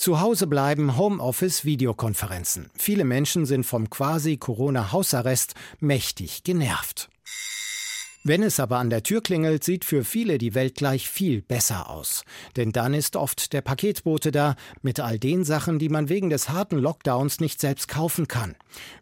Zu Hause bleiben, Homeoffice, Videokonferenzen. Viele Menschen sind vom quasi Corona-Hausarrest mächtig genervt. Wenn es aber an der Tür klingelt, sieht für viele die Welt gleich viel besser aus. Denn dann ist oft der Paketbote da mit all den Sachen, die man wegen des harten Lockdowns nicht selbst kaufen kann.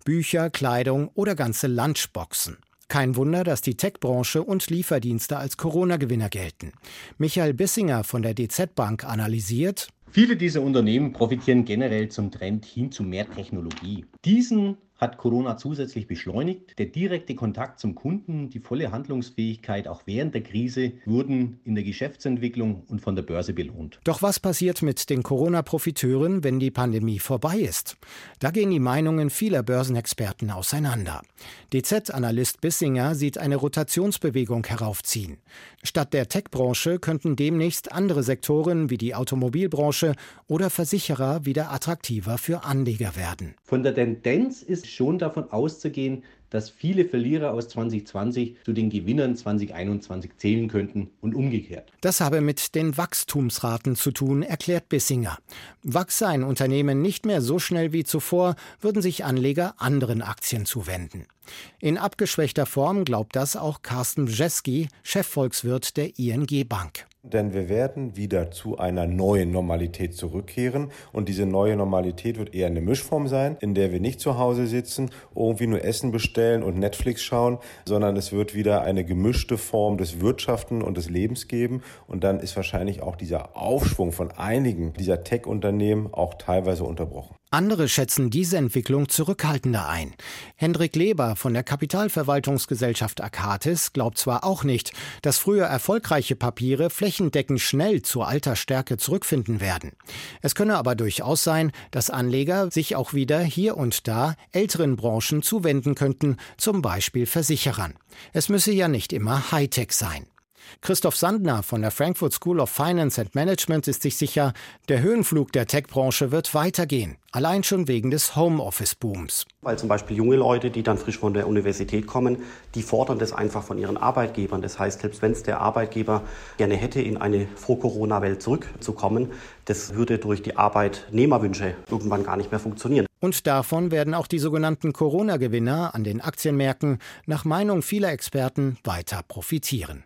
Bücher, Kleidung oder ganze Lunchboxen. Kein Wunder, dass die Tech-Branche und Lieferdienste als Corona-Gewinner gelten. Michael Bissinger von der DZ Bank analysiert, Viele dieser Unternehmen profitieren generell zum Trend hin zu mehr Technologie. Diesen hat Corona zusätzlich beschleunigt. Der direkte Kontakt zum Kunden, die volle Handlungsfähigkeit auch während der Krise wurden in der Geschäftsentwicklung und von der Börse belohnt. Doch was passiert mit den Corona-Profiteuren, wenn die Pandemie vorbei ist? Da gehen die Meinungen vieler Börsenexperten auseinander. DZ-Analyst Bissinger sieht eine Rotationsbewegung heraufziehen. Statt der Tech-Branche könnten demnächst andere Sektoren wie die Automobilbranche oder Versicherer wieder attraktiver für Anleger werden. Von der Tendenz ist schon davon auszugehen, dass viele Verlierer aus 2020 zu den Gewinnern 2021 zählen könnten und umgekehrt. Das habe mit den Wachstumsraten zu tun, erklärt Bissinger. Wachse ein Unternehmen nicht mehr so schnell wie zuvor, würden sich Anleger anderen Aktien zuwenden. In abgeschwächter Form glaubt das auch Carsten Bjeski, Chefvolkswirt der ING Bank denn wir werden wieder zu einer neuen Normalität zurückkehren und diese neue Normalität wird eher eine Mischform sein, in der wir nicht zu Hause sitzen, irgendwie nur Essen bestellen und Netflix schauen, sondern es wird wieder eine gemischte Form des Wirtschaften und des Lebens geben und dann ist wahrscheinlich auch dieser Aufschwung von einigen dieser Tech-Unternehmen auch teilweise unterbrochen. Andere schätzen diese Entwicklung zurückhaltender ein. Hendrik Leber von der Kapitalverwaltungsgesellschaft Akatis glaubt zwar auch nicht, dass früher erfolgreiche Papiere flächendeckend schnell zur alter Stärke zurückfinden werden. Es könne aber durchaus sein, dass Anleger sich auch wieder hier und da älteren Branchen zuwenden könnten, zum Beispiel Versicherern. Es müsse ja nicht immer Hightech sein. Christoph Sandner von der Frankfurt School of Finance and Management ist sich sicher, der Höhenflug der Tech-Branche wird weitergehen. Allein schon wegen des Homeoffice-Booms. Weil zum Beispiel junge Leute, die dann frisch von der Universität kommen, die fordern das einfach von ihren Arbeitgebern. Das heißt, selbst wenn es der Arbeitgeber gerne hätte, in eine Vor-Corona-Welt zurückzukommen, das würde durch die Arbeitnehmerwünsche irgendwann gar nicht mehr funktionieren. Und davon werden auch die sogenannten Corona-Gewinner an den Aktienmärkten nach Meinung vieler Experten weiter profitieren.